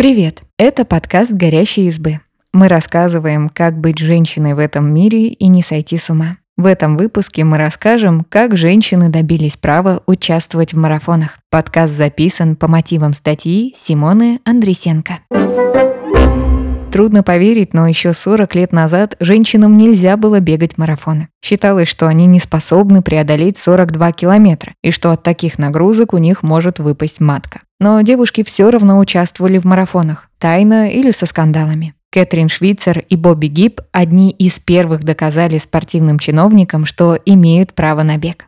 Привет! Это подкаст «Горящие избы». Мы рассказываем, как быть женщиной в этом мире и не сойти с ума. В этом выпуске мы расскажем, как женщины добились права участвовать в марафонах. Подкаст записан по мотивам статьи Симоны Андресенко. Трудно поверить, но еще 40 лет назад женщинам нельзя было бегать марафоны. Считалось, что они не способны преодолеть 42 километра, и что от таких нагрузок у них может выпасть матка. Но девушки все равно участвовали в марафонах, тайно или со скандалами. Кэтрин Швейцер и Бобби Гиб одни из первых доказали спортивным чиновникам, что имеют право на бег.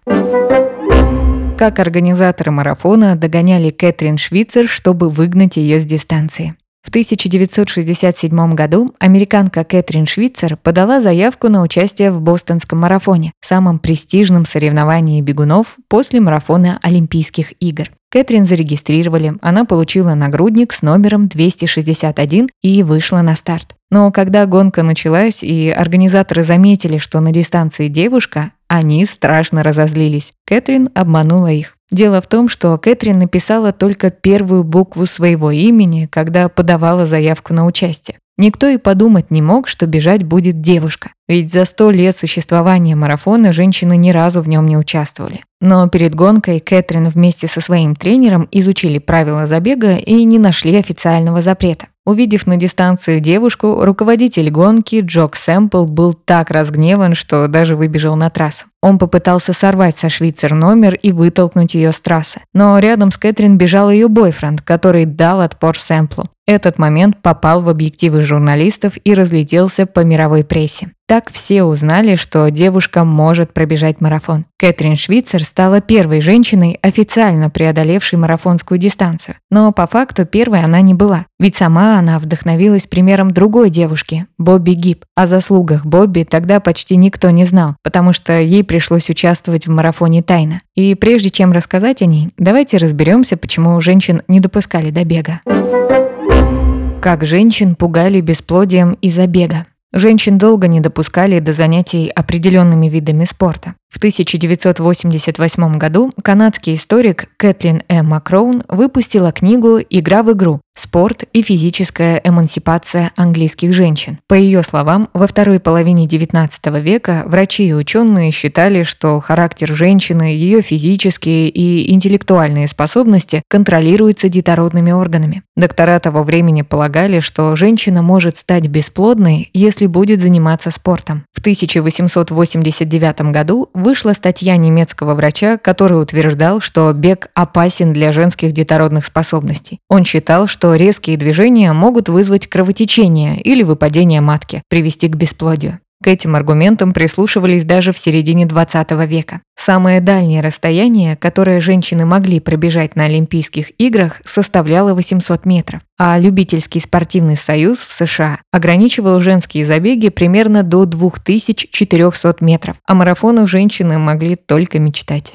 Как организаторы марафона догоняли Кэтрин Швейцер, чтобы выгнать ее с дистанции. В 1967 году американка Кэтрин Швейцер подала заявку на участие в бостонском марафоне, самом престижном соревновании бегунов после марафона Олимпийских игр. Кэтрин зарегистрировали, она получила нагрудник с номером 261 и вышла на старт. Но когда гонка началась и организаторы заметили, что на дистанции девушка, они страшно разозлились. Кэтрин обманула их. Дело в том, что Кэтрин написала только первую букву своего имени, когда подавала заявку на участие. Никто и подумать не мог, что бежать будет девушка. Ведь за сто лет существования марафона женщины ни разу в нем не участвовали. Но перед гонкой Кэтрин вместе со своим тренером изучили правила забега и не нашли официального запрета. Увидев на дистанции девушку, руководитель гонки Джок Сэмпл был так разгневан, что даже выбежал на трассу. Он попытался сорвать со Швейцер номер и вытолкнуть ее с трассы. Но рядом с Кэтрин бежал ее бойфренд, который дал отпор Сэмплу. Этот момент попал в объективы журналистов и разлетелся по мировой прессе. Так все узнали, что девушка может пробежать марафон. Кэтрин Швейцер стала первой женщиной, официально преодолевшей марафонскую дистанцию. Но по факту первой она не была. Ведь сама она вдохновилась примером другой девушки, Бобби Гиб. О заслугах Бобби тогда почти никто не знал, потому что ей пришлось участвовать в марафоне тайно. И прежде чем рассказать о ней, давайте разберемся, почему женщин не допускали до бега. Как женщин пугали бесплодием из-за бега. Женщин долго не допускали до занятий определенными видами спорта. В 1988 году канадский историк Кэтлин Э. Макроун выпустила книгу «Игра в игру. Спорт и физическая эмансипация английских женщин». По ее словам, во второй половине XIX века врачи и ученые считали, что характер женщины, ее физические и интеллектуальные способности контролируются детородными органами. Доктора того времени полагали, что женщина может стать бесплодной, если будет заниматься спортом. В 1889 году вышла статья немецкого врача, который утверждал, что бег опасен для женских детородных способностей. Он считал, что резкие движения могут вызвать кровотечение или выпадение матки, привести к бесплодию. К этим аргументам прислушивались даже в середине 20 века. Самое дальнее расстояние, которое женщины могли пробежать на Олимпийских играх, составляло 800 метров, а любительский спортивный союз в США ограничивал женские забеги примерно до 2400 метров, а марафонах женщины могли только мечтать.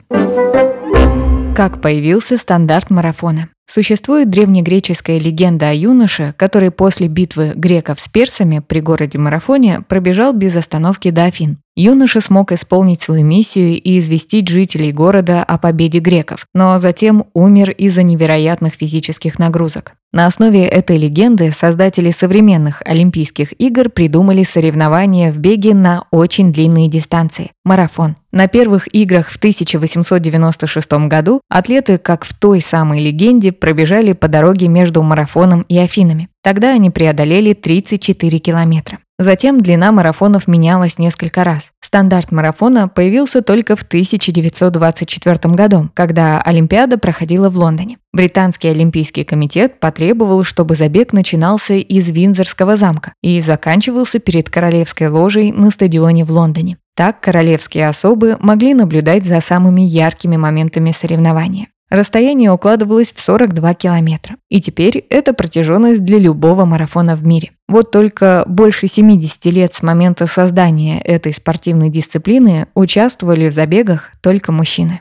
Как появился стандарт марафона? Существует древнегреческая легенда о юноше, который после битвы греков с персами при городе Марафоне пробежал без остановки до Афин. Юноша смог исполнить свою миссию и известить жителей города о победе греков, но затем умер из-за невероятных физических нагрузок. На основе этой легенды создатели современных Олимпийских игр придумали соревнования в беге на очень длинные дистанции – марафон. На первых играх в 1896 году атлеты, как в той самой легенде, пробежали по дороге между марафоном и Афинами. Тогда они преодолели 34 километра. Затем длина марафонов менялась несколько раз. Стандарт марафона появился только в 1924 году, когда Олимпиада проходила в Лондоне. Британский олимпийский комитет потребовал, чтобы забег начинался из Виндзорского замка и заканчивался перед королевской ложей на стадионе в Лондоне. Так королевские особы могли наблюдать за самыми яркими моментами соревнования. Расстояние укладывалось в 42 километра. И теперь это протяженность для любого марафона в мире. Вот только больше 70 лет с момента создания этой спортивной дисциплины участвовали в забегах только мужчины.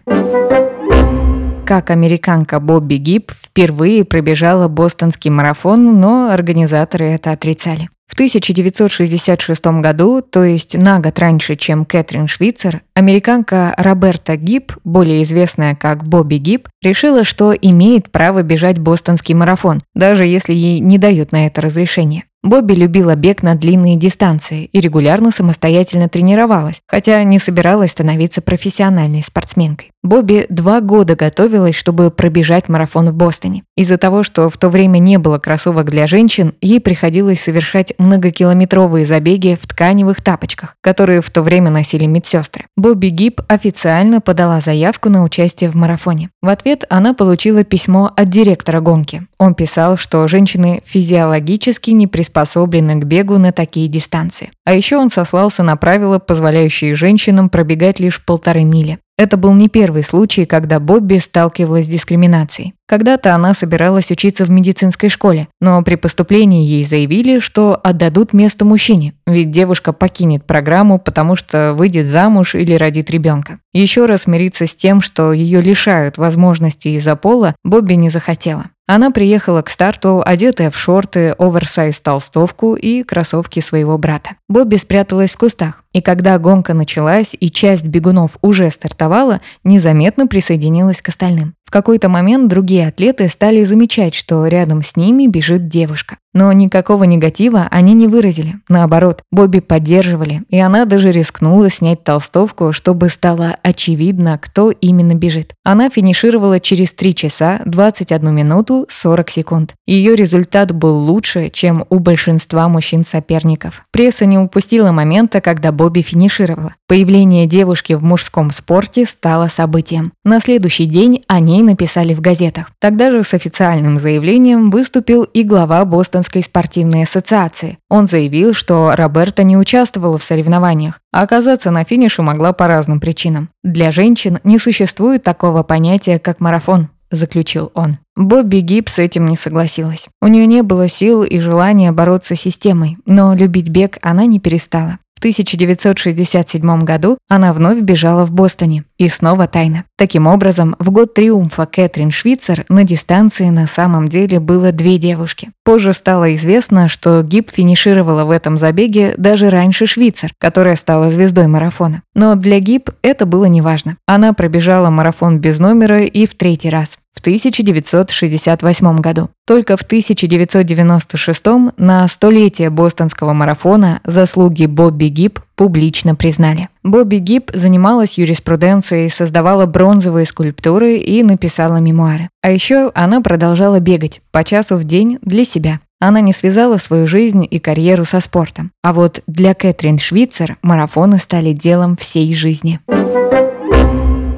Как американка Бобби Гиб впервые пробежала бостонский марафон, но организаторы это отрицали. В 1966 году, то есть на год раньше, чем Кэтрин Швейцер, американка Роберта Гиб, более известная как Бобби Гиб, решила, что имеет право бежать бостонский марафон, даже если ей не дают на это разрешение. Бобби любила бег на длинные дистанции и регулярно самостоятельно тренировалась, хотя не собиралась становиться профессиональной спортсменкой. Бобби два года готовилась, чтобы пробежать марафон в Бостоне. Из-за того, что в то время не было кроссовок для женщин, ей приходилось совершать многокилометровые забеги в тканевых тапочках, которые в то время носили медсестры. Бобби Гиб официально подала заявку на участие в марафоне. В ответ она получила письмо от директора гонки. Он писал, что женщины физиологически не приспособлены к бегу на такие дистанции. А еще он сослался на правила, позволяющие женщинам пробегать лишь полторы мили. Это был не первый случай, когда Бобби сталкивалась с дискриминацией. Когда-то она собиралась учиться в медицинской школе, но при поступлении ей заявили, что отдадут место мужчине, ведь девушка покинет программу, потому что выйдет замуж или родит ребенка. Еще раз мириться с тем, что ее лишают возможностей из-за пола, Бобби не захотела. Она приехала к старту, одетая в шорты, оверсайз толстовку и кроссовки своего брата. Бобби спряталась в кустах, и когда гонка началась и часть бегунов уже стартовала, незаметно присоединилась к остальным. В какой-то момент другие атлеты стали замечать, что рядом с ними бежит девушка. Но никакого негатива они не выразили. Наоборот, Бобби поддерживали, и она даже рискнула снять толстовку, чтобы стало очевидно, кто именно бежит. Она финишировала через 3 часа 21 минуту 40 секунд. Ее результат был лучше, чем у большинства мужчин-соперников. Пресса не упустила момента, когда Бобби финишировала. Появление девушки в мужском спорте стало событием. На следующий день о ней написали в газетах. Тогда же с официальным заявлением выступил и глава Бостон Американской спортивной ассоциации. Он заявил, что Роберта не участвовала в соревнованиях, а оказаться на финише могла по разным причинам. Для женщин не существует такого понятия, как марафон, заключил он. Бобби Гиб с этим не согласилась. У нее не было сил и желания бороться с системой, но любить бег она не перестала. В 1967 году она вновь бежала в Бостоне. И снова тайна. Таким образом, в год триумфа Кэтрин Швейцер на дистанции на самом деле было две девушки. Позже стало известно, что Гиб финишировала в этом забеге даже раньше Швейцер, которая стала звездой марафона. Но для Гиб это было неважно. Она пробежала марафон без номера и в третий раз в 1968 году. Только в 1996 на столетие бостонского марафона заслуги Бобби Гиб публично признали. Бобби Гиб занималась юриспруденцией, создавала бронзовые скульптуры и написала мемуары. А еще она продолжала бегать по часу в день для себя. Она не связала свою жизнь и карьеру со спортом. А вот для Кэтрин Швейцер марафоны стали делом всей жизни.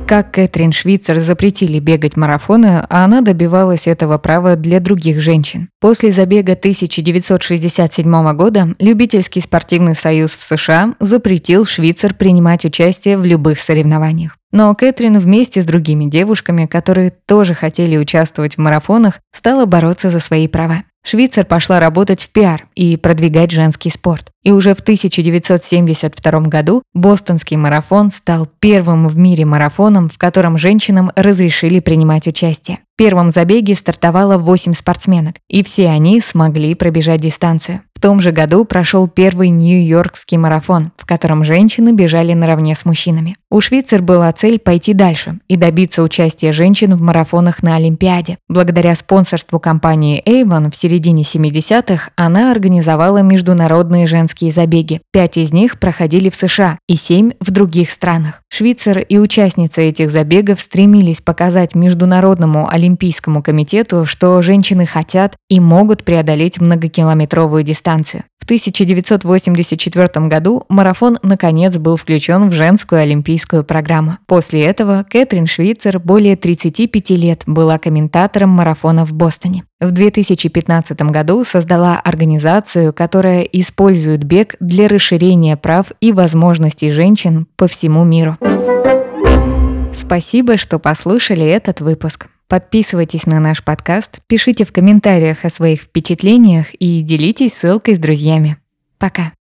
Как Кэтрин Швейцер запретили бегать марафоны, а она добивалась этого права для других женщин. После забега 1967 года Любительский спортивный союз в США запретил Швейцер принимать участие в любых соревнованиях. Но Кэтрин вместе с другими девушками, которые тоже хотели участвовать в марафонах, стала бороться за свои права. Швейцар пошла работать в пиар и продвигать женский спорт. И уже в 1972 году бостонский марафон стал первым в мире марафоном, в котором женщинам разрешили принимать участие. В первом забеге стартовало 8 спортсменок, и все они смогли пробежать дистанцию. В том же году прошел первый Нью-Йоркский марафон, в котором женщины бежали наравне с мужчинами. У Швейцер была цель пойти дальше и добиться участия женщин в марафонах на Олимпиаде. Благодаря спонсорству компании Avon в середине 70-х она организовала международные женские забеги. Пять из них проходили в США и семь в других странах. Швейцер и участницы этих забегов стремились показать Международному Олимпийскому комитету, что женщины хотят и могут преодолеть многокилометровую дистанцию. В 1984 году марафон наконец был включен в женскую олимпийскую программу. После этого Кэтрин Швейцер более 35 лет была комментатором марафона в Бостоне. В 2015 году создала организацию, которая использует бег для расширения прав и возможностей женщин по всему миру. Спасибо, что послушали этот выпуск. Подписывайтесь на наш подкаст, пишите в комментариях о своих впечатлениях и делитесь ссылкой с друзьями. Пока.